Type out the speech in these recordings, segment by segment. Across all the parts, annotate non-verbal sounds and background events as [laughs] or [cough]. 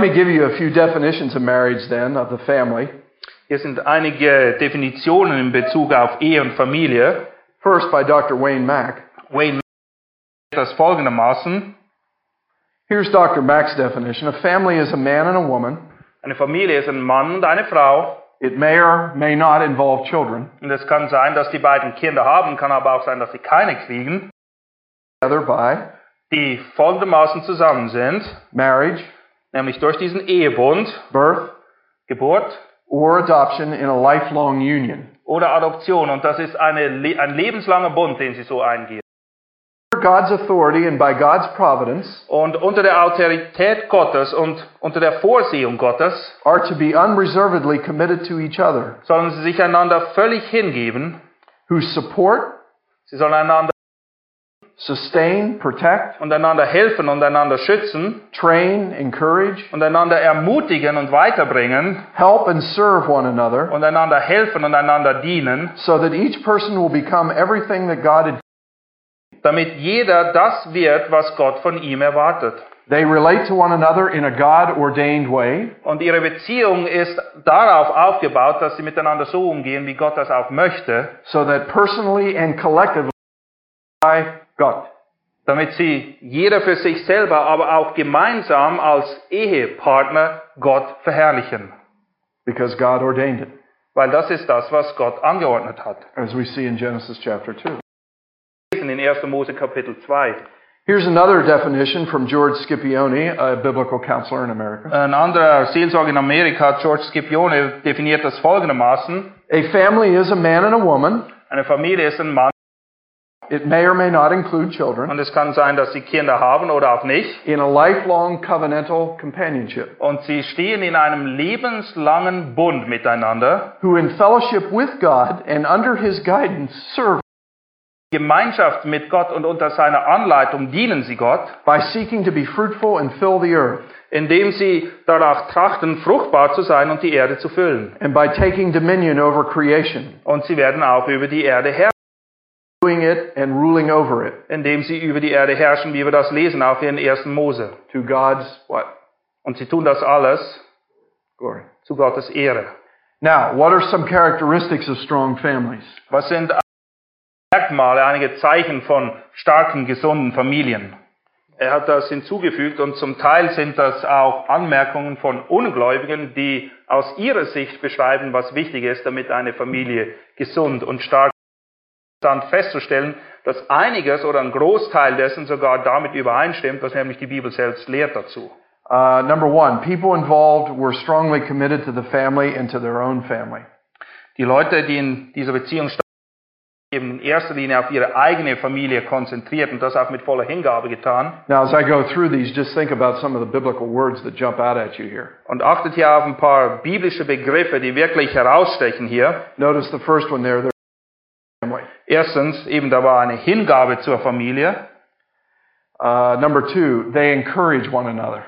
Let me give you a few definitions of marriage then, of the family. Hier sind einige Definitionen in Bezug auf Ehe und Familie. First, by Dr. Wayne Mack. Wayne das folgendermaßen. Here's Dr. Mack's definition A family is a man and a woman. Eine Familie ist ein Mann und eine Frau. It may or may not involve children, Und es kann sein, dass die beiden Kinder haben, kann aber auch sein, dass sie keine kriegen, together by die folgendermaßen zusammen sind, marriage, nämlich durch diesen Ehebund, birth, Geburt or adoption in a lifelong union. oder Adoption. Und das ist eine, ein lebenslanger Bund, den sie so eingehen. God's authority and by God's providence Und unter der Autorität Gottes und unter der Vorsehung Gottes are to be unreservedly committed to each other, sollen sie sich einander völlig hingeben. who support, Sie sollen einander sustain, protect, und einander helfen und einander schützen train, encourage, und einander ermutigen und weiterbringen help, and serve one another und einander helfen und einander dienen, so that each person will become everything that God had. damit jeder das wird, was Gott von ihm erwartet. They relate to one another in a God ordained way, Und ihre Beziehung ist darauf aufgebaut, dass sie miteinander so umgehen, wie Gott das auch möchte, so that personally and collectively God. damit sie jeder für sich selber, aber auch gemeinsam als Ehepartner Gott verherrlichen. Because God ordained it, Weil das ist das, was Gott angeordnet hat. as we see in Genesis chapter 2. In 1. Mose Kapitel 2. Here's another definition from George Scipione, a biblical counselor in America. Ein anderer Seelsorger in Amerika, George Scipione, definiert das folgendermaßen. A family is a man and a woman. Eine Familie ist ein Mann It may or may not include children und es kann sein, dass sie Kinder haben oder auch nicht. in a lifelong covenantal companionship Und sie stehen in einem lebenslangen Bund miteinander. who in fellowship with God and under his guidance serve Gemeinschaft mit Gott und unter seiner Anleitung dienen sie Gott, by seeking to be fruitful and fill the earth indem sie danach trachten, fruchtbar zu sein und die Erde zu füllen. and by taking dominion over creation, Und sie werden auch über die Erde herrschen, doing it and ruling over it indem sie über die Erde herrschen, wie wir das lesen, auch in 1. Mose. to God's what? Und sie tun das alles Glory. zu Gottes Ehre. Now, what are some characteristics of strong families? Was sind Merkmale, einige Zeichen von starken, gesunden Familien? Er hat das hinzugefügt und zum Teil sind das auch Anmerkungen von Ungläubigen, die aus ihrer Sicht beschreiben, was wichtig ist, damit eine Familie gesund und stark ist. Dann festzustellen, dass einiges oder ein Großteil dessen sogar damit übereinstimmt, was nämlich die Bibel selbst lehrt dazu. Uh, number one, people involved were strongly committed to the family and to their own family. Die Leute, die in dieser Beziehung standen, eben in erster Linie auf ihre eigene Familie konzentriert und das auch mit voller Hingabe getan. Now, as I go through these, just think about some of the biblical words that jump out at you here. Und achtet hier auf ein paar biblische Begriffe, die wirklich herausstechen hier. Notice the first one there, their family. Erstens, eben da war eine Hingabe zur Familie. Uh, number two, they encourage one another.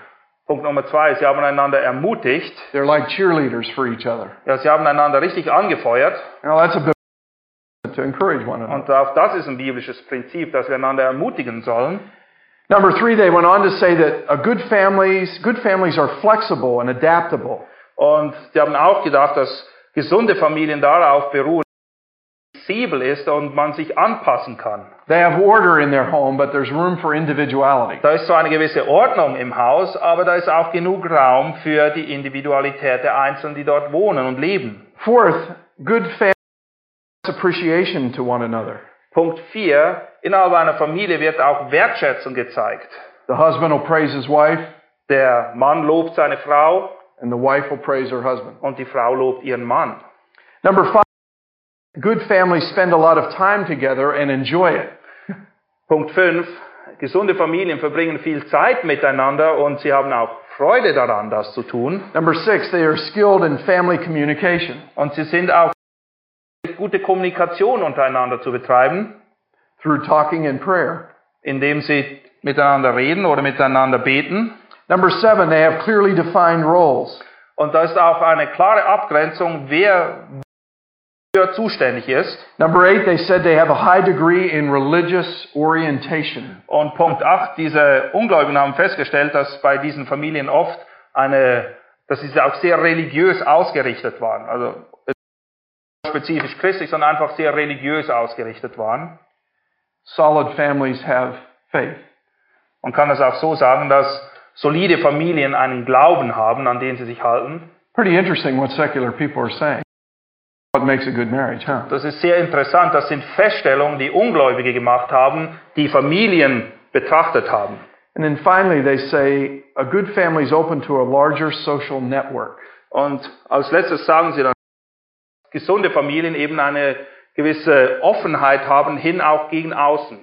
Punkt Nummer zwei, sie haben einander ermutigt. They're like cheerleaders for each other. Ja, sie haben einander richtig angefeuert. Now, that's a to encourage one another. Und auch das ist ein biblisches Prinzip, dass wir einander ermutigen sollen. Number three, they went on to say that a good families, good families are flexible and adaptable. Und sie haben auch gedacht, dass gesunde Familien darauf beruhen, flexibel ist und man sich anpassen kann. They have order in their home, but there's room for individuality. Da ist zwar eine gewisse Ordnung im Haus, aber da ist auch genug Raum für die Individualität der Einzelnen, die dort wohnen und leben. Fourth, good families appreciation to one another. Punkt 4. Innerhalb einer Familie wird auch Wertschätzung gezeigt. The husband will praise his wife, Der Mann lobt seine Frau and the wife will praise her husband. und die Frau lobt ihren Mann. Number five, good families spend a lot of time together and enjoy it. Punkt 5. Gesunde Familien verbringen viel Zeit miteinander und sie haben auch Freude daran, das zu tun. Number six, they are skilled in family communication Und sie sind auch gute Kommunikation untereinander zu betreiben, through talking and prayer. indem sie miteinander reden oder miteinander beten. Number seven, they have clearly defined roles. Und da ist auch eine klare Abgrenzung, wer zuständig ist. Number eight, they said they have a high degree in religious orientation. Und Punkt 8, diese Ungläubigen haben festgestellt, dass bei diesen Familien oft eine, dass sie auch sehr religiös ausgerichtet waren. Also spezifisch christlich, sondern einfach sehr religiös ausgerichtet waren. Solid families have faith. Man kann es auch so sagen, dass solide Familien einen Glauben haben, an den sie sich halten. Pretty interesting what secular people are saying. What makes a good marriage, huh? Das ist sehr interessant. Das sind Feststellungen, die Ungläubige gemacht haben, die Familien betrachtet haben. And then finally, they say a good family is open to a larger social network. Und als letztes sagen sie dann, dass gesunde Familien eben eine gewisse Offenheit haben, hin auch gegen außen.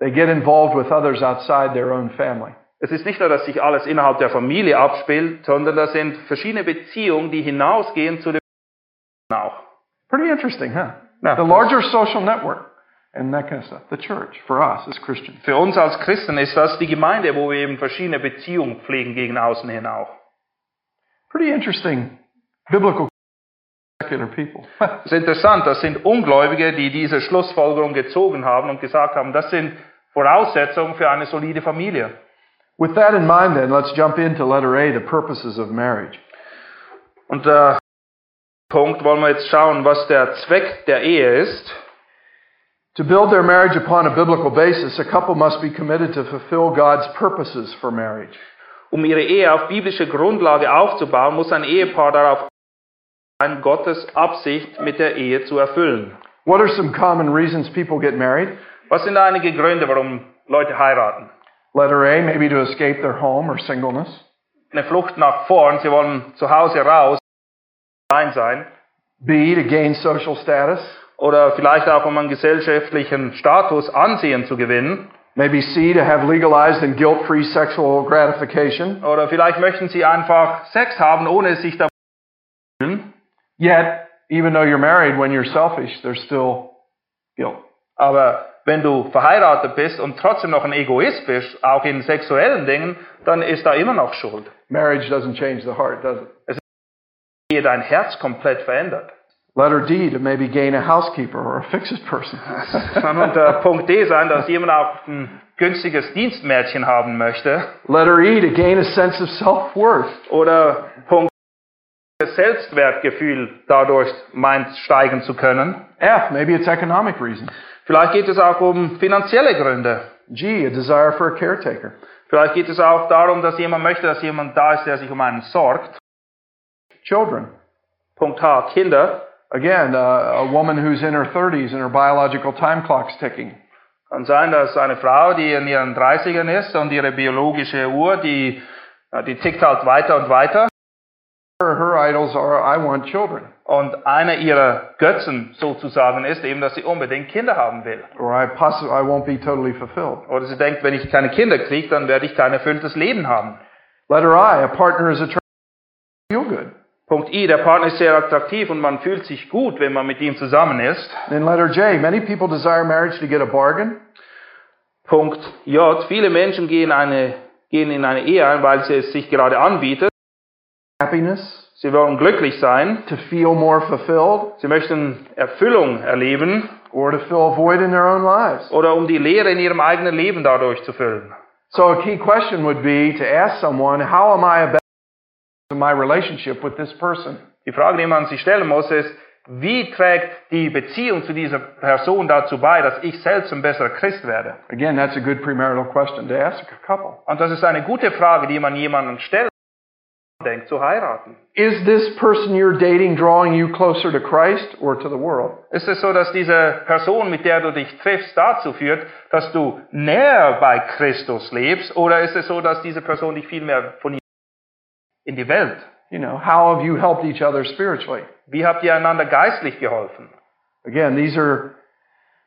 They get involved with others outside their own family. Es ist nicht nur, dass sich alles innerhalb der Familie abspielt, sondern das sind verschiedene Beziehungen, die hinausgehen zu den auch. Pretty interesting, huh? Yeah. the larger social network and that kind of stuff. The church for us as Christians. Für uns als Christen ist das die Gemeinde, wo wir eben verschiedene Beziehungen pflegen gegen außen hin auch. Pretty interesting biblical secular people. [laughs] Das ist interessant, das sind Ungläubige, die diese Schlussfolgerung gezogen haben und gesagt haben, das sind Voraussetzungen für eine solide Familie. With that in mind, then, let's jump into letter A, the purposes of marriage. Und äh, Punkt wollen wir jetzt schauen, was der Zweck der Ehe ist. To build their marriage upon a biblical basis, a couple must be committed to fulfill God's purposes for marriage. Um ihre Ehe auf biblische Grundlage aufzubauen, muss ein Ehepaar darauf sein, Gottes Absicht mit der Ehe zu erfüllen. What are some common reasons people get married? Was sind einige Gründe, warum Leute heiraten? Letter A, maybe to escape their home or singleness. Eine Flucht nach vorn, sie wollen zu Hause raus, allein sein. B, to gain social status. Oder vielleicht auch, um einen gesellschaftlichen Status, Ansehen zu gewinnen. Maybe C, to have legalized and guilt free sexual gratification. Oder vielleicht möchten sie einfach Sex haben, ohne sich da fühlen. Yet, even though you're married, when you're selfish, there's still guilt. Aber wenn du verheiratet bist und trotzdem noch ein Egoist bist, auch in sexuellen Dingen, dann ist da immer noch Schuld. Marriage doesn't change the heart, does it? Ehe dein Herz komplett verändert. Letter D, to maybe gain a housekeeper or a fix-it person. [laughs] Kann unter Punkt D sein, dass jemand auch ein günstiges Dienstmädchen haben möchte. Letter E, to gain a sense of self-worth. Oder Punkt das Selbstwertgefühl dadurch meint steigen zu können. F, maybe it's economic reasons. Vielleicht geht es auch um finanzielle Gründe. G, a desire for a caretaker. Vielleicht geht es auch darum, dass jemand möchte, dass jemand da ist, der sich um einen sorgt. Children. Punkt H, Kinder. Again, uh, a woman who's in her 30s and her biological time clock's ticking. Kann sein, dass eine Frau, die in ihren 30ern ist und ihre biologische Uhr, die, die tickt halt weiter und weiter. Her, her idols are, I want children. Und einer ihrer Götzen sozusagen ist eben, dass sie unbedingt Kinder haben will. Or I, possi- I won't be totally fulfilled. Oder sie denkt, wenn ich keine Kinder kriege, dann werde ich kein erfülltes Leben haben. Letter I, a partner is attractive. Feel good. Punkt I, der Partner ist sehr attraktiv und man fühlt sich gut, wenn man mit ihm zusammen ist. Then letter J, many people desire marriage to get a bargain. Punkt J, viele Menschen gehen, eine, gehen in eine Ehe ein, weil sie es sich gerade anbietet. happiness, Sie wollen glücklich sein, to feel more fulfilled, sie möchten Erfüllung erleben or to fill a void in their own lives. oder um die Leere in ihrem eigenen Leben dadurch zu füllen. So a key question would be to ask someone, how am I a better in my relationship with this person? Die Frage, die man sich stellen muss, ist, wie trägt die Beziehung zu dieser Person dazu bei, dass ich selbst ein besserer Christ werde? Again, that's a good premarital question to ask a couple. Und das ist eine gute Frage, die man jemandem stellt, denkt zu heiraten. Is this person you're dating drawing you closer to Christ or to the world? Ist es so, dass diese Person, mit der du dich triffst, dazu führt, dass du näher bei Christus lebst? Oder ist es so, dass diese Person dich viel mehr von ihm in die Welt? You know, how have you helped each other spiritually? Wie habt ihr einander geistlich geholfen? Again, these are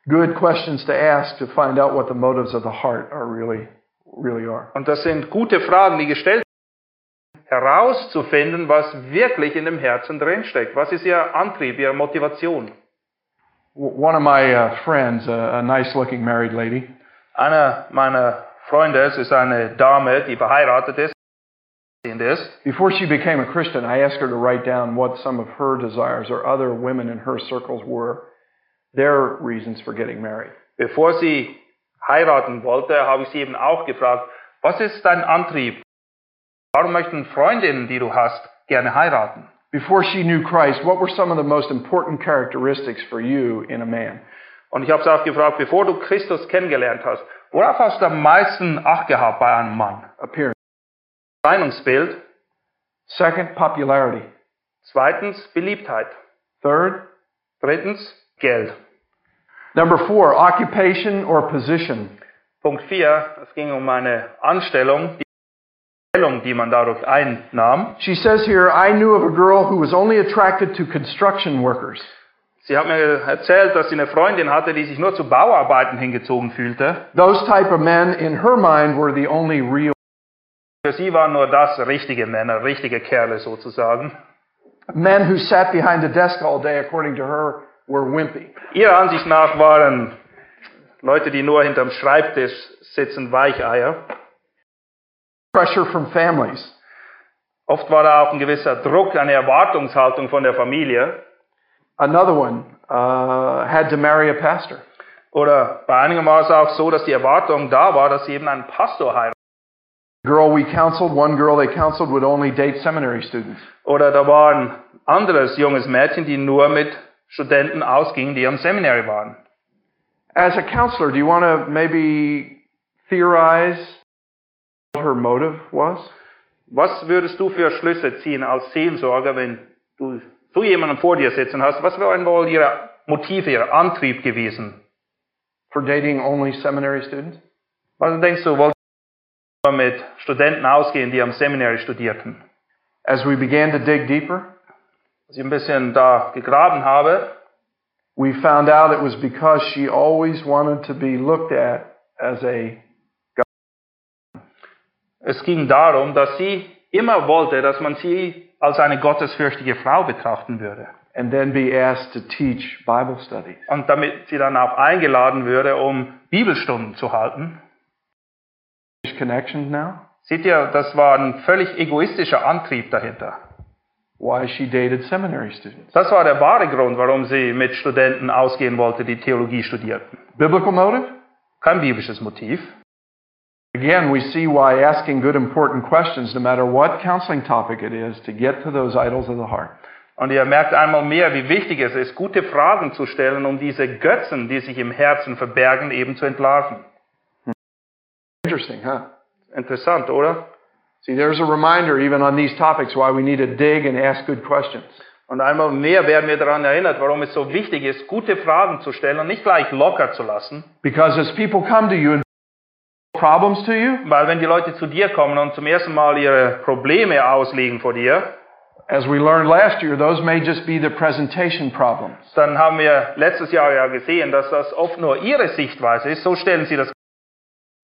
good questions to ask to find out what the motives of the heart are really really are. Und das sind gute Fragen, die gestellt herauszufinden, was wirklich in dem Herzen drinsteckt. Was ist ihr Antrieb, ihre Motivation? One of my uh, friends, a, a nice looking married lady, Einer meiner Freunde, ist eine Dame, die verheiratet ist, ist. before she became a Christian, I asked her to write down what some of her desires or other women in her circles were, their reasons for getting married. Bevor sie heiraten wollte, habe ich sie eben auch gefragt, was ist dein Antrieb? Warum möchten Freundinnen, die du hast, gerne heiraten? Before she knew Christ, what were some of the most important characteristics for you in a man? Und ich habe sie auch gefragt, bevor du Christus kennengelernt hast, worauf hast du am meisten Acht gehabt bei einem Mann? Appearance. Erscheinungsbild. Second, popularity. Zweitens, Beliebtheit. Third, Drittens, Geld. number four, occupation or position. Punkt 4, es ging um eine Anstellung, die Stellung, die man dadurch einnahm. She says here, I knew of a girl who was only attracted to construction workers. Sie hat mir erzählt, dass sie eine Freundin hatte, die sich nur zu Bauarbeiten hingezogen fühlte. Those type of men, in her mind, were the only real Für sie waren nur das richtige Männer, richtige Kerle sozusagen. men who sat behind a desk all day, according to her, were wimpy. Ihrer Ansicht nach waren Leute, die nur hinterm Schreibtisch sitzen, Weicheier. Pressure from families. Oft war da auch ein gewisser Druck, eine Erwartungshaltung von der Familie. Another one uh, had to marry a pastor. Oder bei einigen war es auch so, dass die Erwartung da war, dass sie eben einen Pastor heiraten. Girl we counseled, one girl they counseled would only date seminary students. Oder da war ein anderes junges Mädchen, die nur mit Studenten ausgingen, die am Seminary waren. As a counselor, do you want to maybe theorize what her motive was? Was würdest du für Schlüsse ziehen als Seelsorger, wenn du so jemanden vor dir sitzen hast? Was wären wohl ihre Motive, ihr Antrieb gewesen? For dating only seminary students? Was denkst du, mit Studenten ausgehen, die am Seminary studierten? As we began to dig deeper, Als ich ein bisschen da gegraben habe, we found out it was because she always wanted to be looked at as a es ging darum, dass sie immer wollte, dass man sie als eine gottesfürchtige Frau betrachten würde. and then be asked to teach Bible studies. Und damit sie dann auch eingeladen würde, um Bibelstunden zu halten. Connections now? Seht ihr, das war ein völlig egoistischer Antrieb dahinter. Why she dated seminary students. Das war der wahre Grund, warum sie mit Studenten ausgehen wollte, die Theologie studierten. Biblical motive? Kein biblisches Motiv. Again, we see why asking good important questions, no matter what counseling topic it is, to get to those idols of the heart. Und ihr merkt einmal mehr, wie wichtig es ist, gute Fragen zu stellen, um diese Götzen, die sich im Herzen verbergen, eben zu entlarven. Interesting, huh? Interessant, oder? See, there's a reminder even on these topics why we need to dig and ask good questions. Und einmal mehr werden wir daran erinnert, warum es so wichtig ist, gute Fragen zu stellen und nicht gleich locker zu lassen. Because as people come to you and problems to you, Weil wenn die Leute zu dir kommen und zum ersten Mal ihre Probleme auslegen vor dir, as we learned last year, those may just be the presentation problems. dann haben wir letztes Jahr ja gesehen, dass das oft nur ihre Sichtweise ist. So stellen sie das.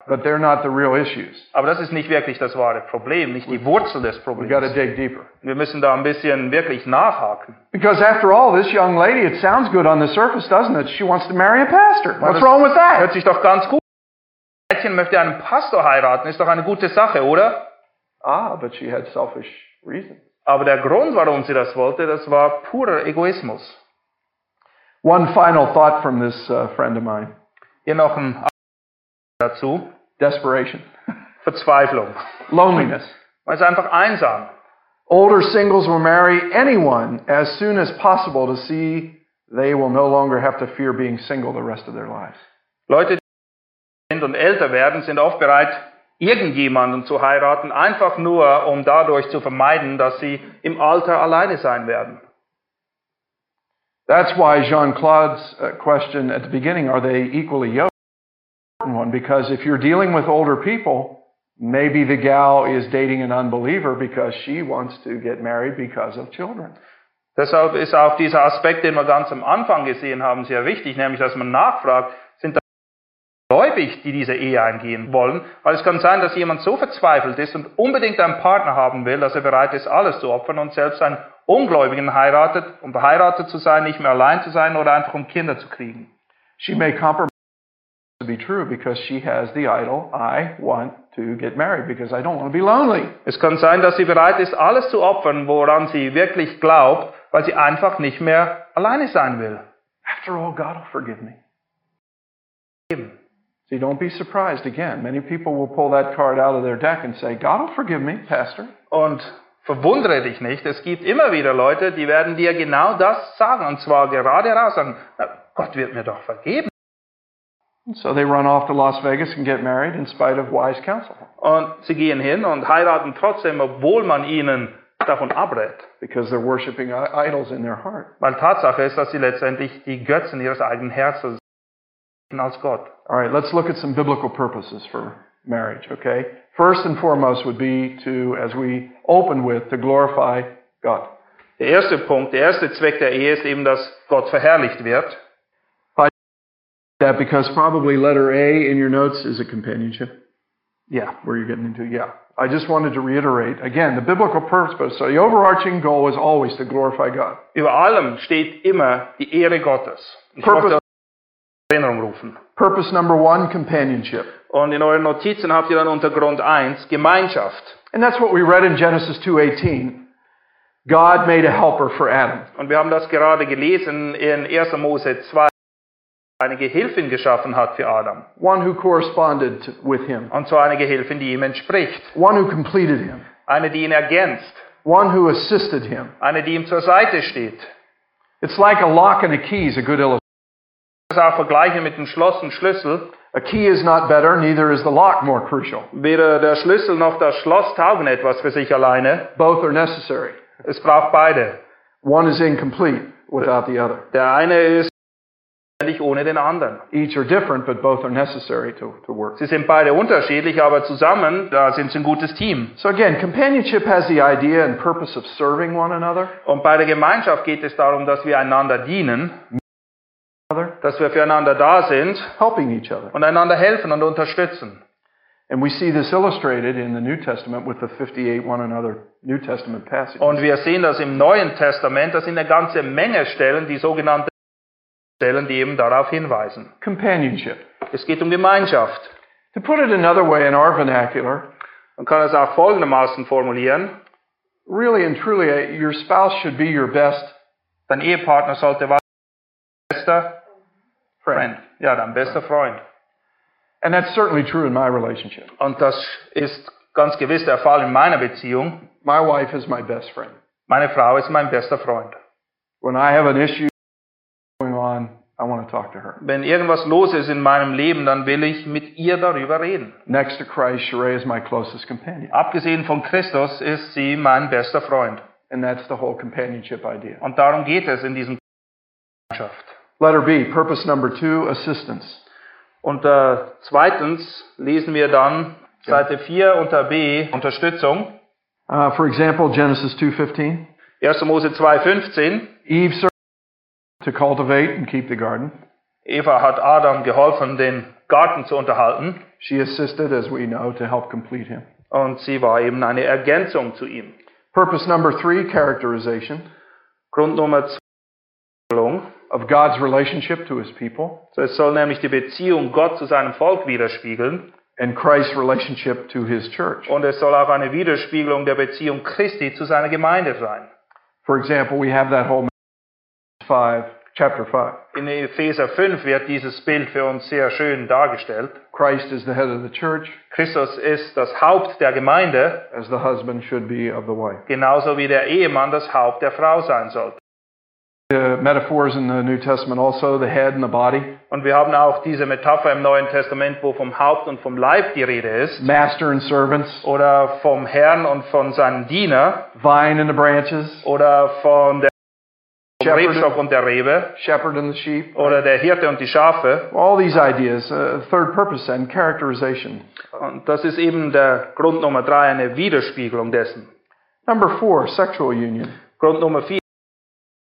But they're not the real issues. Aber das ist nicht wirklich das wahre Problem, nicht die Wurzel des We've got to Problems. dig deeper. Wir müssen da ein bisschen wirklich nachhaken. Because after all, this young lady, it sounds good on the surface, doesn't it? She wants to marry a pastor. What's wrong with Hört that? sich doch ganz gut. Mädchen möchte einen Pastor heiraten, ist doch eine gute Sache, oder? Ah, but she had selfish reasons. Aber der Grund, warum sie das wollte, das war purer Egoismus. One final thought from this uh, friend of mine Hier noch ein dazu. Desperation, [laughs] Verzweiflung. loneliness. Man ist einfach einsam. Older singles will marry anyone as soon as possible to see they will no longer have to fear being single the rest of their lives. Leute, die sind und älter werden, sind oft bereit, irgendjemanden zu heiraten, einfach nur, um dadurch zu vermeiden, dass sie im Alter alleine sein werden. That's why Jean Claude's uh, question at the beginning are they equally yoked? Important one because if you're dealing with older people, maybe the gal is dating an unbeliever because she wants to get married because of children. Deshalb ist auch dieser Aspekt, den wir ganz am Anfang gesehen haben, sehr wichtig, nämlich dass man nachfragt, sind gläubig, die diese Ehe eingehen wollen, weil es kann sein, dass jemand so verzweifelt ist und unbedingt einen Partner haben will, dass er bereit ist, alles zu opfern und selbst einen Ungläubigen heiratet, um verheiratet zu sein, nicht mehr allein zu sein oder einfach um Kinder zu kriegen. She may compromise be true because she has the idol, I want to get married because I don't want to be lonely. Es kann sein, dass sie bereit ist, alles zu opfern, woran sie wirklich glaubt, weil sie einfach nicht mehr alleine sein will. After all, God will forgive me. See, don't be surprised again. Many people will pull that card out of their deck and say, God will forgive me, Pastor. Und verwundere dich nicht, es gibt immer wieder Leute, die werden dir genau das sagen, und zwar gerade raus sagen, "Na, Gott wird mir doch vergeben. And so they run off to Las Vegas and get married in spite of wise counsel Und sie gehen hin und heiraten trotzdem, obwohl man ihnen davon abrät. because they're worshiping idols in their heart. Weil Tatsache ist, dass sie letztendlich die Götzen ihres eigenen Herzens als Gott. All right, let's look at some biblical purposes for marriage, okay? First and foremost would be to, as we open with, to glorify God. Der erste Punkt, der erste Zweck der Ehe ist eben, dass Gott verherrlicht wird. That because probably letter A in your notes is a companionship. Yeah, where you're getting into. Yeah. I just wanted to reiterate again the biblical purpose. So the overarching goal is always to glorify God. Über allem steht immer die Ehre Gottes. Ich Purpose- möchte das in Erinnerung rufen. Purpose number one, companionship. Und in euren Notizen habt ihr dann unter Grund 1 Gemeinschaft. And that's what we read in Genesis 2:18. God made a helper for Adam. Und wir haben das gerade gelesen in 1. Mose 2, eine Gehilfin geschaffen hat für Adam. One who corresponded with him. Und zwar eine Gehilfin, die ihm entspricht. One who completed him. Eine, die ihn ergänzt. One who assisted him. Eine, die ihm zur Seite steht. It's like a lock and a key is a good illustration. Das auch vergleichen mit dem Schloss und Schlüssel. A key is not better, neither is the lock more crucial. Weder der Schlüssel noch das Schloss taugen etwas für sich alleine. Both are necessary. Es braucht beide. One is incomplete without the other. Der eine ist ohne den anderen. Each are different, but both are necessary to, to work. Sie sind beide unterschiedlich, aber zusammen, da sind sie ein gutes Team. So again, companionship has the idea and purpose of serving one another, Und bei der Gemeinschaft geht es darum, dass wir einander dienen, dass wir füreinander da sind helping each other. und einander helfen und unterstützen. And we see this illustrated in the New Testament with the 58 one another New Testament passages. Und wir sehen das im Neuen Testament, das sind eine ganze Menge Stellen, die sogenannten Stellen, die eben darauf hinweisen. Companionship. Es geht um Gemeinschaft. To put it another way in our vernacular, Man kann es auch folgendermaßen formulieren. really and truly, uh, your spouse should be your best Dein Ehepartner sollte was? Bester friend. Friend. Ja, dein bester Freund. And that's certainly true in my relationship. Und das ist ganz gewiss der Fall in meiner Beziehung. My wife is my best friend. Meine Frau ist mein bester Freund. When I have an issue I want to talk to her. Wenn irgendwas los ist in meinem Leben, dann will ich mit ihr darüber reden. Next to Christ, Sheree is my closest companion. Abgesehen von Christus ist sie mein bester Freund. And that's the whole companionship idea. Und darum geht es in diesem Gemeinschaft. Letter B, purpose number two, assistance. Und äh, zweitens lesen wir dann Seite 4 unter B Unterstützung. Uh, for example, Genesis 2.15. 1. Mose 2,15. Eve to cultivate and keep the garden. Eva hat Adam geholfen, den Garten zu unterhalten. She assisted, as we know, to help complete him. Und sie war eben eine Ergänzung zu ihm. Purpose number three, characterization Grund Nummer 2. of God's relationship to his people So, es soll nämlich die Beziehung Gott zu seinem Volk widerspiegeln. and Christ's relationship to his church. Und es soll auch eine Widerspiegelung der Beziehung Christi zu seiner Gemeinde sein. For example, we have that whole five, chapter 5. In Epheser 5 wird dieses Bild für uns sehr schön dargestellt. Christ is the head of the church, Christus ist das Haupt der Gemeinde, as the husband should be of the wife. genauso wie der Ehemann das Haupt der Frau sein sollte. The metaphors in the New Testament also, the head and the body, Und wir haben auch diese Metapher im Neuen Testament, wo vom Haupt und vom Leib die Rede ist. master and servants, Oder vom Herrn und von seinem Diener. vine and the branches, Oder von der vom Shepherd. Rebstock und der Rebe. shepherd and the sheep. Oder der Hirte und die Schafe. All these ideas, uh, third purpose and characterization. Und das ist eben der Grund Nummer drei, eine Widerspiegelung dessen. Number four, sexual union. Grund Nummer vier,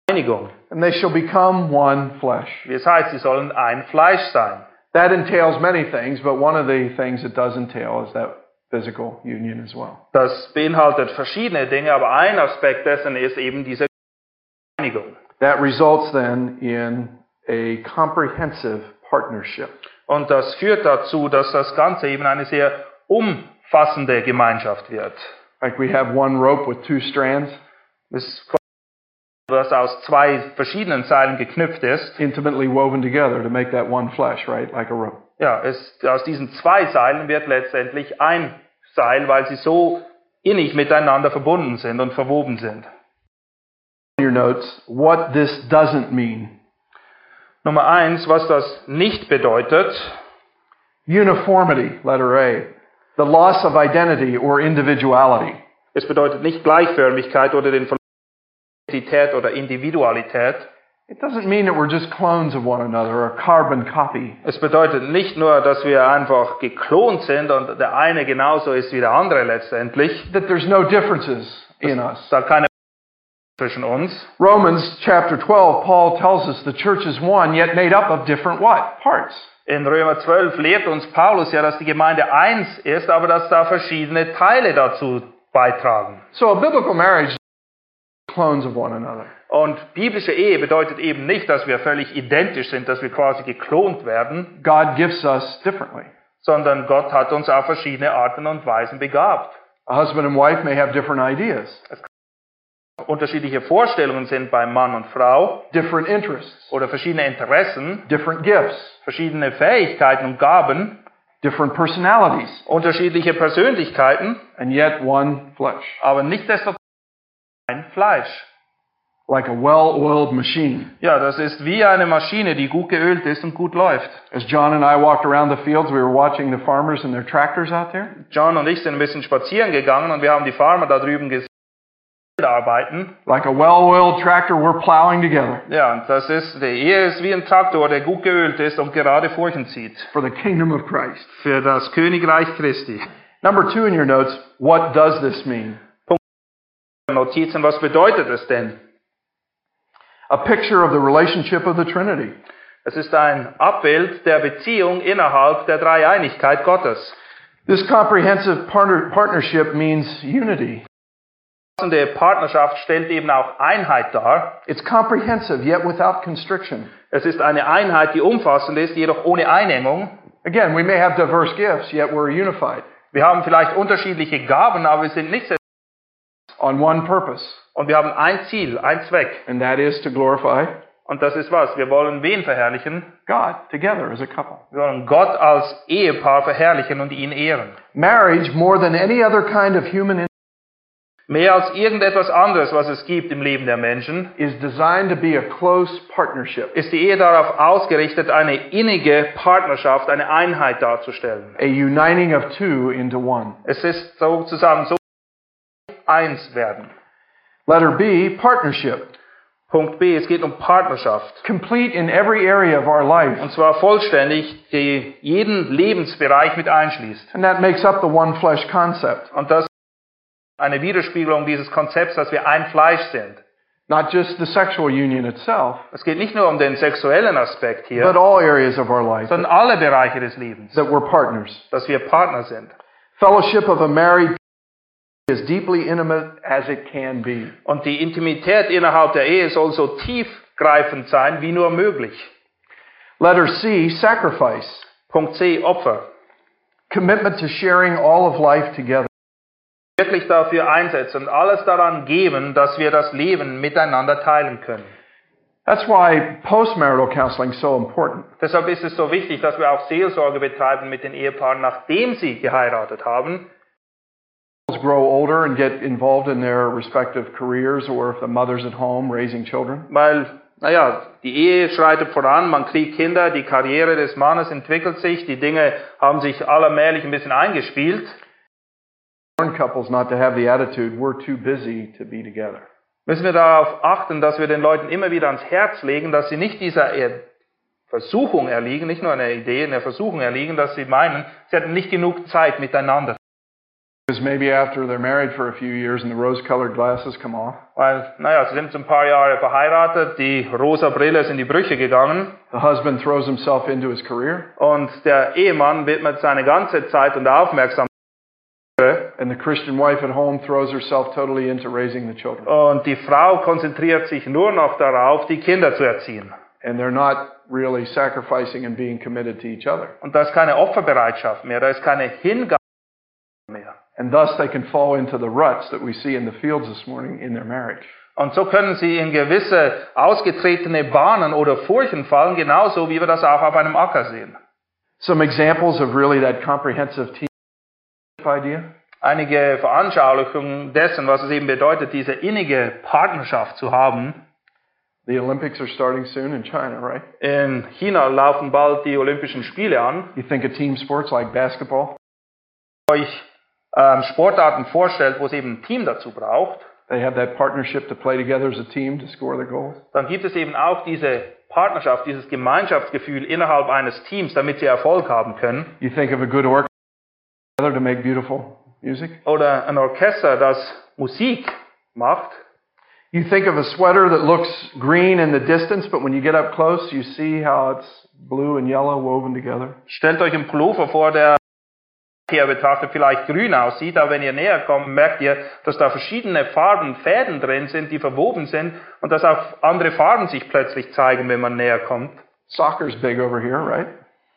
Einigung. And they shall become one flesh. Das heißt, sie sollen ein Fleisch sein. That entails many things, but one of the things it does entail is that physical union as well. Das beinhaltet verschiedene Dinge, aber ein Aspekt dessen ist eben diese Einigung. That results then in a comprehensive partnership. Und das führt dazu, dass das Ganze eben eine sehr umfassende Gemeinschaft wird. Like we have one rope with two strands, Das was aus zwei verschiedenen Seilen geknüpft ist. intimately woven together to make that one flesh, right? Like a rope. Ja, es, aus diesen zwei Seilen wird letztendlich ein Seil, weil sie so innig miteinander verbunden sind und verwoben sind. Your notes, what this doesn't mean. Nummer eins, was das nicht bedeutet, Uniformity, letter A. The loss of identity or individuality. es bedeutet nicht Gleichförmigkeit oder den Verlust Identität oder Individualität. It doesn't mean that we're just clones of one another a carbon copy. Es bedeutet nicht nur, dass wir einfach geklont sind und der eine genauso ist wie der andere letztendlich. That there's no differences in us. Hat keine zwischen uns. Romans chapter 12, Paul tells us the church is one, yet made up of different what? Parts. In Römer 12 lehrt uns Paulus ja, dass die Gemeinde eins ist, aber dass da verschiedene Teile dazu beitragen. So a biblical marriage clones of one another. Und biblische Ehe bedeutet eben nicht, dass wir völlig identisch sind, dass wir quasi geklont werden, God gifts us differently. sondern Gott hat uns auf verschiedene Arten und Weisen begabt. A husband and wife may have different ideas, Unterschiedliche Vorstellungen sind bei Mann und Frau different interests, oder verschiedene Interessen, different gifts, verschiedene Fähigkeiten und Gaben, different personalities, unterschiedliche Persönlichkeiten, and yet one flesh. aber nichtsdestotrotz ein Fleisch. Like a well-oiled machine. Ja, das ist wie eine Maschine, die gut geölt ist und gut läuft. As John and I walked around the fields, we were watching the farmers and their tractors out there. John und ich sind ein bisschen spazieren gegangen und wir haben die Farmer da drüben gesehen arbeiten. Like a well-oiled tractor, we're plowing together Ja, das ist, die Ehe ist wie ein Traktor, der gut geölt ist und gerade Furchen zieht. for the kingdom of Christ. Für das Königreich Christi. Number two in your notes, what does this mean? Notizen, was bedeutet es denn? A picture of the relationship of the Trinity. Es ist ein Abbild der Beziehung innerhalb der Dreieinigkeit Gottes. This comprehensive partner- partnership means unity. Die Partnerschaft stellt eben auch Einheit dar. It's comprehensive, yet without constriction. Es ist eine Einheit, die umfassend ist, jedoch ohne Einengung. Again, we may have diverse gifts, yet we're unified Wir haben vielleicht unterschiedliche Gaben, aber wir sind nicht sehr on one purpose, und wir haben ein Ziel, ein Zweck. and that is to glorify Und das ist was? Wir wollen wen verherrlichen? God together as a couple. Wir wollen Gott als Ehepaar verherrlichen und ihn ehren. Marriage, more than any other kind of human Mehr als irgendetwas anderes, was es gibt im Leben der Menschen, is designed to be a close partnership, ist die Ehe darauf ausgerichtet, eine innige Partnerschaft, eine Einheit darzustellen. a uniting of two into one. Es ist sozusagen so eins werden. Letter B, partnership. Punkt B, es geht um Partnerschaft. Complete in every area of our life. Und zwar vollständig, die jeden Lebensbereich mit einschließt. And that makes up the one flesh concept. Und das eine Widerspiegelung dieses Konzepts, dass wir ein Fleisch sind. Not just the sexual union itself, Es geht nicht nur um den sexuellen Aspekt but hier, all areas of our life, sondern alle Bereiche des Lebens, that we're partners. dass wir Partner sind. Fellowship of a married is deeply intimate as it can be. Und die Intimität innerhalb der Ehe soll so tiefgreifend sein wie nur möglich. Letter C, sacrifice. Punkt C, Opfer. Commitment to sharing all of life together. Wirklich dafür einsetzen und alles daran geben, dass wir das Leben miteinander teilen können. That's why postmarital counseling is so important. Deshalb ist es so wichtig, dass wir auch Seelsorge betreiben mit den Ehepaaren, nachdem sie geheiratet haben. Grow older and get involved in their respective careers, or if the mother's at home raising children. Weil, naja, die Ehe schreitet voran, man kriegt Kinder, die Karriere des Mannes entwickelt sich, die Dinge haben sich allmählich ein bisschen eingespielt. Warn couples not to have the attitude, we're too busy to be together. Müssen wir darauf achten, dass wir den Leuten immer wieder ans Herz legen, dass sie nicht dieser Er- Versuchung erliegen, nicht nur einer Idee, einer Versuchung erliegen, dass sie meinen, sie hätten nicht genug Zeit miteinander. Because maybe after they're married for a few years and the rose-colored glasses come off, Weil, naja, sie sind ein paar Jahre verheiratet, die rosa Brille ist in die Brüche gegangen the husband throws himself into his career, und der Ehemann widmet seine ganze Zeit und Aufmerksamkeit und die Frau konzentriert sich nur noch darauf, die Kinder zu erziehen. And they're not really sacrificing and being committed to each other. Und da ist keine Opferbereitschaft mehr, da ist keine Hingabe mehr. And thus they can fall into the ruts that we see in the fields this morning in their marriage. Und so können sie in gewisse ausgetretene Bahnen oder Furchen fallen, genauso wie wir das auch auf einem Acker sehen. Some examples of really that comprehensive team idea. Einige Veranschaulichungen dessen, was es eben bedeutet, diese innige Partnerschaft zu haben. The Olympics are starting soon in China, right? In China laufen bald die Olympischen Spiele an. You think of team sports like basketball, Euch ähm, Sportarten vorstellt, wo es eben ein Team dazu braucht, they have that partnership to play together as a team to score their goals. dann gibt es eben auch diese Partnerschaft, dieses Gemeinschaftsgefühl innerhalb eines Teams, damit sie Erfolg haben können. You think of a good to make beautiful music. Oder ein Orchester, das Musik macht. You think of a sweater that looks green in the distance, but when you get up close, you see how it's blue and yellow woven together. Stellt euch einen Pullover vor, der hier betrachtet vielleicht grün aussieht, aber wenn ihr näher kommt, merkt ihr, dass da verschiedene Farben, Fäden drin sind, die verwoben sind und dass auch andere Farben sich plötzlich zeigen, wenn man näher kommt. Soccer's big over here, right?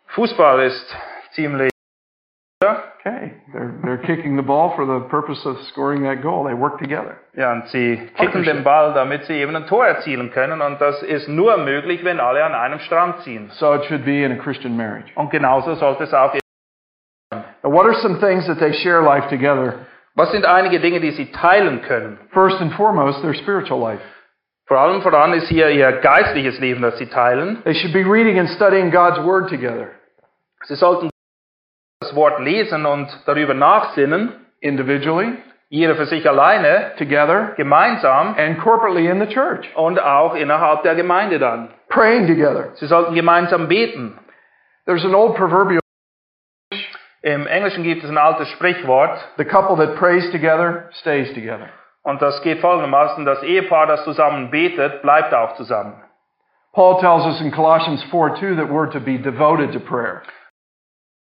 Fußball ist ziemlich. Okay, they're, they're kicking the ball for the purpose of scoring that goal. They work together. Ja, und sie kicken den Ball, damit sie eben ein Tor erzielen können und das ist nur möglich, wenn alle an einem Strang ziehen. So it should be in a Christian marriage. Und genauso sollte es auch Now, what are some things that they share life together? Was sind einige Dinge, die sie teilen können? First and foremost, their spiritual life. Vor allem voran ist hier ihr geistliches Leben, das sie teilen. They should be reading and studying God's Word together, Sie sollten das Wort lesen und darüber nachsinnen, individually, jeder für sich alleine, together, gemeinsam and corporately in the church. und auch innerhalb der Gemeinde dann. Praying together. Sie sollten gemeinsam beten. There's an old proverbial Im Englischen gibt es ein altes Sprichwort the couple that prays together stays together. und das geht folgendermaßen, das Ehepaar, das zusammen betet, bleibt auch zusammen. Paul tells us in Colossians 4 2 that we're to be devoted to prayer.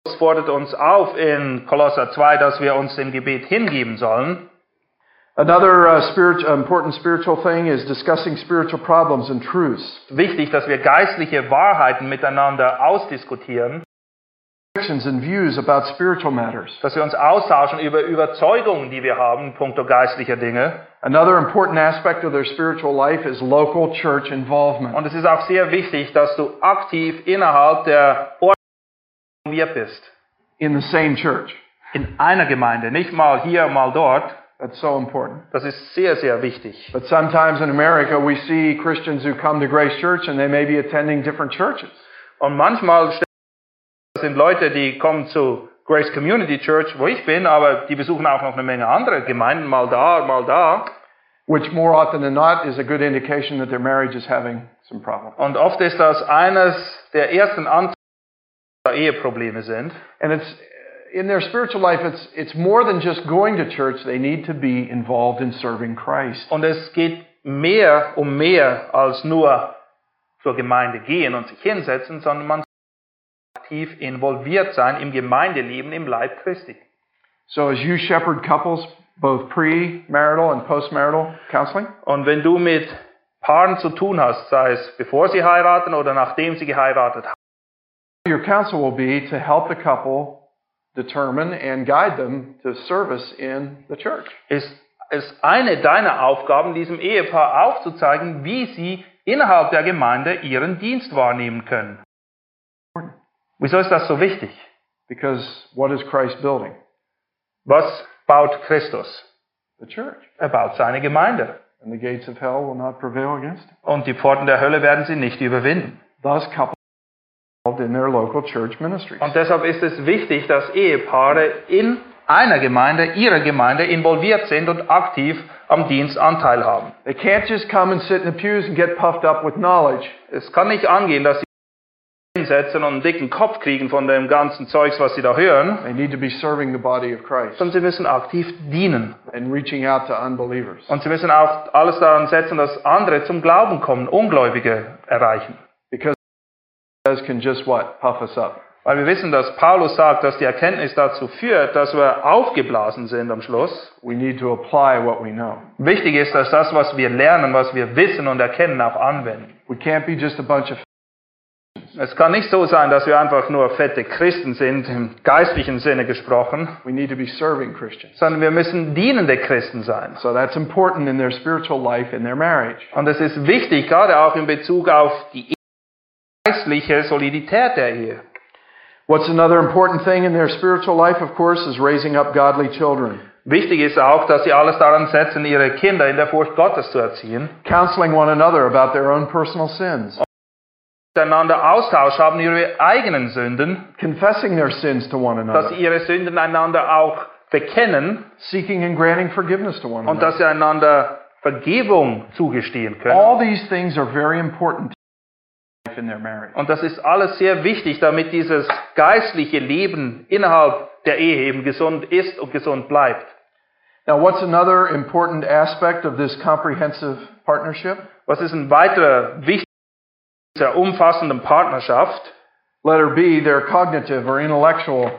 Es fordert uns auf in Kolosser 2, dass wir uns dem Gebet hingeben sollen. Another uh, spirit, important spiritual thing is discussing spiritual problems and truths. Wichtig, dass wir geistliche Wahrheiten miteinander ausdiskutieren, and views about spiritual matters. dass wir uns austauschen über Überzeugungen, die wir haben, in puncto geistlicher Dinge. Another important aspect of their spiritual life is local church involvement. Und es ist auch sehr wichtig, dass du aktiv innerhalb der Ordnung involviert bist. in the same church. In einer Gemeinde, nicht mal hier, mal dort. That's so important. Das ist sehr, sehr wichtig. But sometimes in America, we see Christians who come to Grace Church and they may be attending different churches. Und manchmal sind Leute, die kommen zu Grace Community Church, wo ich bin, aber die besuchen auch noch eine Menge andere Gemeinden, mal da, mal da. which more often than not is a good indication that their marriage is having some problems. Und oft ist das eines der ersten Anzeichen, Eheprobleme sind. And it's in their spiritual life, it's it's more than just going to church. They need to be involved in serving Christ. Und es geht mehr um mehr als nur zur Gemeinde gehen und sich hinsetzen, sondern man aktiv involviert sein im Gemeindeleben, im Leib Christi. So as you shepherd couples, both pre-marital and post-marital counseling, Und wenn du mit Paaren zu tun hast, sei es bevor sie heiraten oder nachdem sie geheiratet haben, your counsel will be to help the couple determine and guide them to service in the church. ist es eine deiner Aufgaben, diesem Ehepaar aufzuzeigen, wie sie innerhalb der Gemeinde ihren Dienst wahrnehmen können. Wieso ist das so wichtig? Because what is Christ building? Was baut Christus? The church. Er baut seine Gemeinde. And the gates of hell will not prevail against it. Und die Pforten der Hölle werden sie nicht überwinden. Thus, Und deshalb ist es wichtig, dass Ehepaare in einer Gemeinde, ihrer Gemeinde involviert sind und aktiv am Dienst Anteil haben. They can't just come and sit in the pews and get puffed up with knowledge. Es kann nicht angehen, dass sie hinsetzen und einen dicken Kopf kriegen von dem ganzen Zeugs, was sie da hören, They need to be serving the body of Christ sondern sie müssen aktiv dienen. and reaching out to unbelievers. Und sie müssen auch alles daran setzen, dass andere zum Glauben kommen, Ungläubige erreichen. Can just what? Puff us up. Weil wir wissen, dass Paulus sagt, dass die Erkenntnis dazu führt, dass wir aufgeblasen sind am Schluss. We need to apply what we know. Wichtig ist, dass das, was wir lernen, was wir wissen und erkennen, auch anwenden. We can't be just a bunch of Es kann nicht so sein, dass wir einfach nur fette Christen sind, im geistlichen Sinne gesprochen, we need to be serving Christians. sondern wir müssen dienende Christen sein. So that's important in their spiritual life in their marriage. Und es ist wichtig, gerade auch in Bezug auf die geistliche Solidität der Ehe. What's another important thing in their spiritual life, of course, is raising up godly children. Wichtig ist auch, dass sie alles daran setzen, ihre Kinder in der Furcht Gottes zu erziehen. Counseling one another about their own personal sins. Miteinander Austausch haben ihre eigenen Sünden, Confessing their sins to one dass another. sie ihre Sünden einander auch bekennen Seeking and granting forgiveness to one und dass another. sie einander Vergebung zugestehen können. All these things are very important. Und das ist alles sehr wichtig, damit dieses geistliche Leben innerhalb der Ehe eben gesund ist und gesund bleibt. Now, what's another important aspect of this comprehensive partnership? Was ist ein weiterer wichtiger dieser umfassenden Partnerschaft? Letter B, their cognitive or intellectual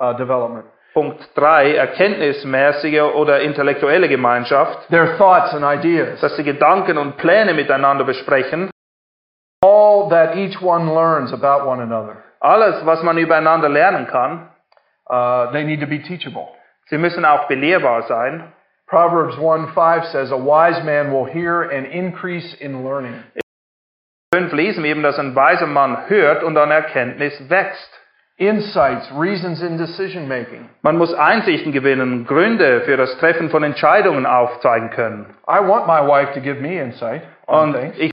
uh, development. Punkt 3, erkenntnismäßige oder intellektuelle Gemeinschaft, Their thoughts and ideas. dass sie Gedanken und Pläne miteinander besprechen. All that each one learns about one another. Alles, was man übereinander lernen kann, Uh, they need to be teachable. sie müssen auch belehrbar sein. Proverbs 1 5 says, A wise man will hear and increase in learning. 5 lesen wir eben, dass ein weiser Mann hört und an Erkenntnis wächst. Insights, reasons in decision making. Man muss Einsichten gewinnen, Gründe für das Treffen von Entscheidungen aufzeigen können. I want my wife to give me insight Und ich,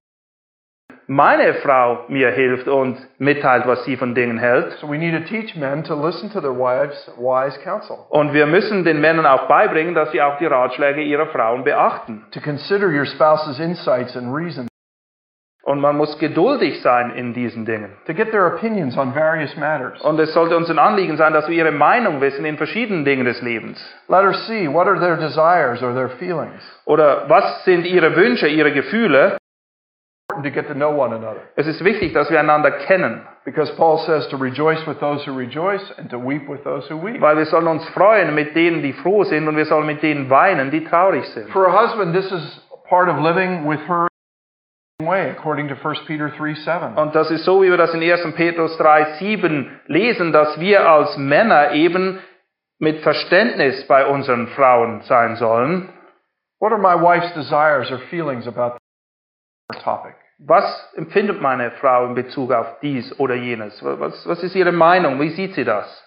meine Frau mir hilft und mitteilt, was sie von Dingen hält. So we need to teach men to listen to their wives' wise counsel, Und wir müssen den Männern auch beibringen, dass sie auch die Ratschläge ihrer Frauen beachten. to consider your spouse's insights and reasons, Und man muss geduldig sein in diesen Dingen. to get their opinions on various matters. Und es sollte uns ein Anliegen sein, dass wir ihre Meinung wissen in verschiedenen Dingen des Lebens. Letter C, what are their desires or their feelings? Oder was sind ihre Wünsche, ihre Gefühle? Important to get to know one another. Es ist wichtig, dass wir einander kennen, Because Paul says to rejoice with those who rejoice and to weep with those who weep. weil wir sollen uns freuen mit denen, die froh sind und wir sollen mit denen weinen, die traurig sind. For a husband, this is part of living with her way, according to 1 Peter 3 7. Und das ist so, wie wir das in 1. Petrus 3, 7 lesen, dass wir als Männer eben mit Verständnis bei unseren Frauen sein sollen. What are my wife's desires or feelings about the topic? Was empfindet meine Frau in Bezug auf dies oder jenes? Was, was ist ihre Meinung? Wie sieht sie das?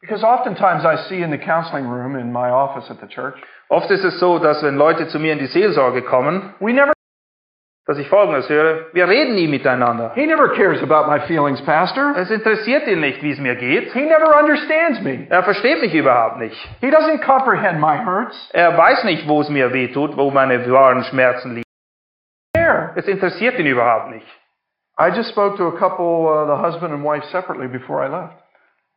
Because oftentimes I see in the counseling room in my office at the church, Oft ist es so, dass wenn Leute zu mir in die Seelsorge kommen, we never, dass ich Folgendes höre, wir reden nie miteinander. he never cares about my feelings, Pastor. Es interessiert ihn nicht, wie es mir geht. He never understands me. Er versteht mich überhaupt nicht. He doesn't comprehend my hurts. Er weiß nicht, wo es mir weh tut, wo meine wahren Schmerzen liegen. Es interessiert ihn überhaupt nicht. I just spoke to a couple, uh, the husband and wife, separately before I left.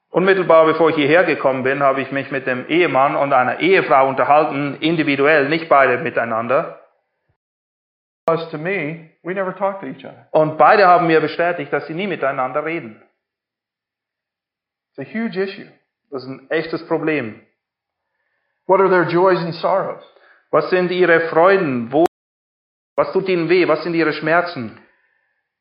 Unmittelbar bevor ich hierher gekommen bin, habe ich mich mit dem Ehemann und einer Ehefrau unterhalten, individuell, nicht beide miteinander. Because to me, we never talk to each other. Und beide haben mir bestätigt, dass sie nie miteinander reden. It's a huge issue. Das ist ein echtes Problem. What are their joys and sorrows? Was sind ihre Freuden? Wo, was tut ihnen weh? Was sind ihre Schmerzen?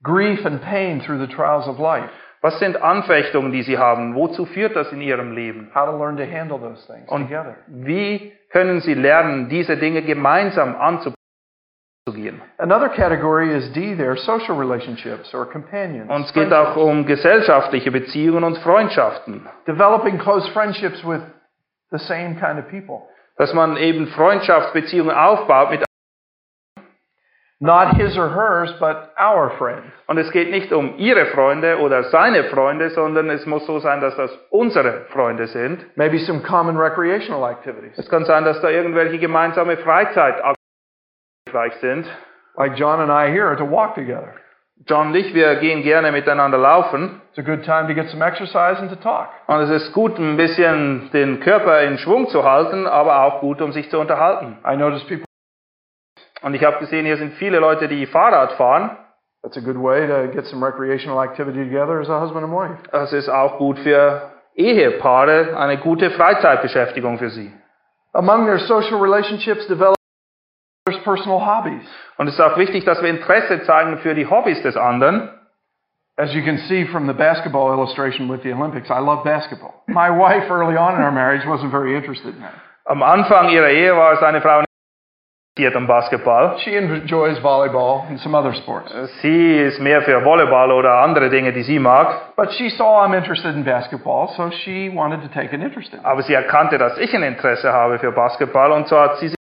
Grief and pain through the trials of life. Was sind Anfechtungen, die sie haben? Wozu führt das in ihrem Leben? How to learn to handle those things Und together. wie können sie lernen, diese Dinge gemeinsam anzugehen? Another category is D there, social relationships or companions. Und es geht auch um gesellschaftliche Beziehungen und Freundschaften. Developing close friendships with the same kind of people. Dass man eben Freundschaftsbeziehungen aufbaut mit Not his or hers, but our friends. und es geht nicht um ihre Freunde oder seine Freunde, sondern es muss so sein, dass das unsere Freunde sind. Maybe some common recreational activities. Es kann sein, dass da irgendwelche gemeinsame Freizeitaktivitäten sind. Like John and I here to walk together. John und ich, wir gehen gerne miteinander laufen. It's a good time to get some exercise and to talk. Und es ist gut, ein bisschen den Körper in Schwung zu halten, aber auch gut, um sich zu unterhalten. I notice people, Und ich habe gesehen, hier sind viele Leute, die Fahrrad fahren. that's a good way to get some recreational activity together as a husband and wife. Das ist auch gut für Ehepaare, eine gute Freizeitbeschäftigung für sie. Among their social relationships, develop their personal hobbies. Und es ist auch wichtig, dass wir Interesse zeigen für die Hobbys des anderen. As you can see from the basketball illustration with the Olympics, I love basketball. My wife early on in our marriage wasn't very interested in that. Am Anfang ihrer Ehe war seine Frau am Basketball. She enjoys volleyball and some other sports. Sie ist mehr für Volleyball oder andere Dinge, die sie mag. But she saw I'm interested in basketball, so she wanted to take an interest in it. Aber sie erkannte, dass ich ein Interesse habe für Basketball und so hat sie sich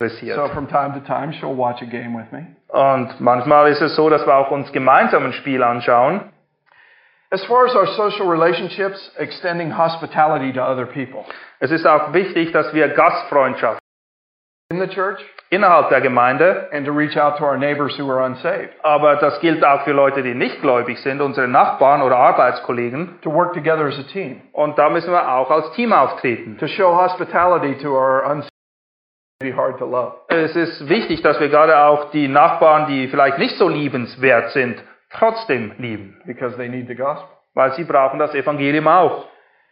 So interessiert. from time to time, she'll watch a game with me. Und manchmal ist es so, dass wir auch uns gemeinsam ein Spiel anschauen. As far as our social relationships, extending hospitality to other people. Es ist auch wichtig, dass wir Gastfreundschaft In the church, innerhalb der Gemeinde, and to reach out to our neighbors who are unsaved. aber das gilt auch für Leute, die nicht gläubig sind, unsere Nachbarn oder Arbeitskollegen. To work together as a team. Und da müssen wir auch als Team auftreten. To show hospitality to our unsaved be hard to love. Es ist wichtig, dass wir gerade auch die Nachbarn, die vielleicht nicht so liebenswert sind, trotzdem lieben, because they need the gospel. weil sie brauchen das Evangelium auch.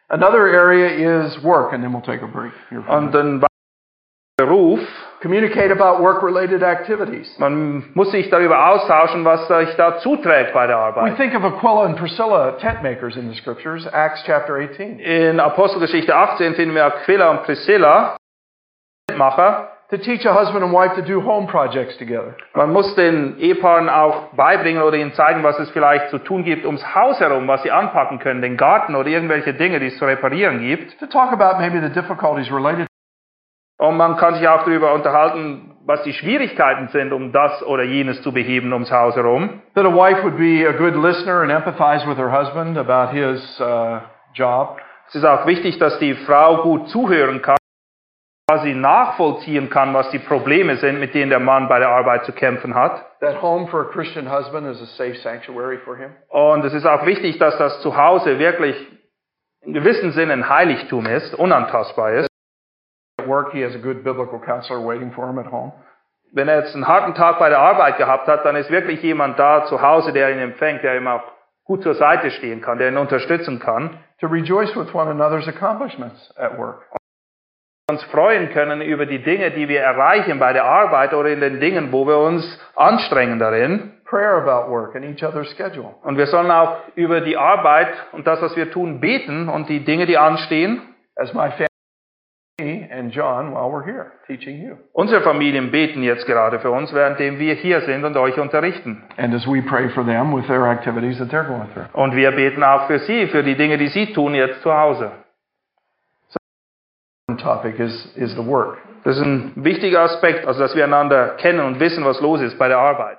Another area is work, and then we'll take a break. here for a Und minute. ein Beruf, Communicate about work-related activities. man muss sich darüber austauschen, was sich da zuträgt bei der We Arbeit. think of Aquila and Priscilla, tent makers in the scriptures, Acts chapter 18. In Apostelgeschichte 18 finden wir Aquila und Priscilla, Macher. To teach a husband and wife to do home projects together. Man muss den Ehepaaren auch beibringen oder ihnen zeigen, was es vielleicht zu tun gibt ums Haus herum, was sie anpacken können, den Garten oder irgendwelche Dinge, die es zu reparieren gibt. To talk about maybe the difficulties related Und man kann sich auch darüber unterhalten, was die Schwierigkeiten sind, um das oder jenes zu beheben ums Haus herum. that a wife would be a good listener and empathize with her husband about his uh, job. Es ist auch wichtig, dass die Frau gut zuhören kann, sie nachvollziehen kann, was die Probleme sind, mit denen der Mann bei der Arbeit zu kämpfen hat. That home for a Christian husband is a safe sanctuary for him. Und es ist auch wichtig, dass das Zuhause wirklich in gewissem Sinne ein Heiligtum ist, unantastbar ist. At work, he has a good biblical counselor waiting for him at home. Wenn er jetzt einen harten Tag bei der Arbeit gehabt hat, dann ist wirklich jemand da zu Hause, der ihn empfängt, der ihm auch gut zur Seite stehen kann, der ihn unterstützen kann. To rejoice with one another's accomplishments at work. uns freuen können über die Dinge, die wir erreichen bei der Arbeit oder in den Dingen, wo wir uns anstrengen darin. Prayer about work and each other's schedule. Und wir sollen auch über die Arbeit und das, was wir tun, beten und die Dinge, die anstehen. As my and John while we're here teaching you. Unsere Familien beten jetzt gerade für uns, währenddem wir hier sind und euch unterrichten. And as we pray for them with their activities that they're going through. Und wir beten auch für sie, für die Dinge, die sie tun jetzt zu Hause. One topic is, is the work. Das ist ein wichtiger Aspekt, also dass wir einander kennen und wissen, was los ist bei der Arbeit.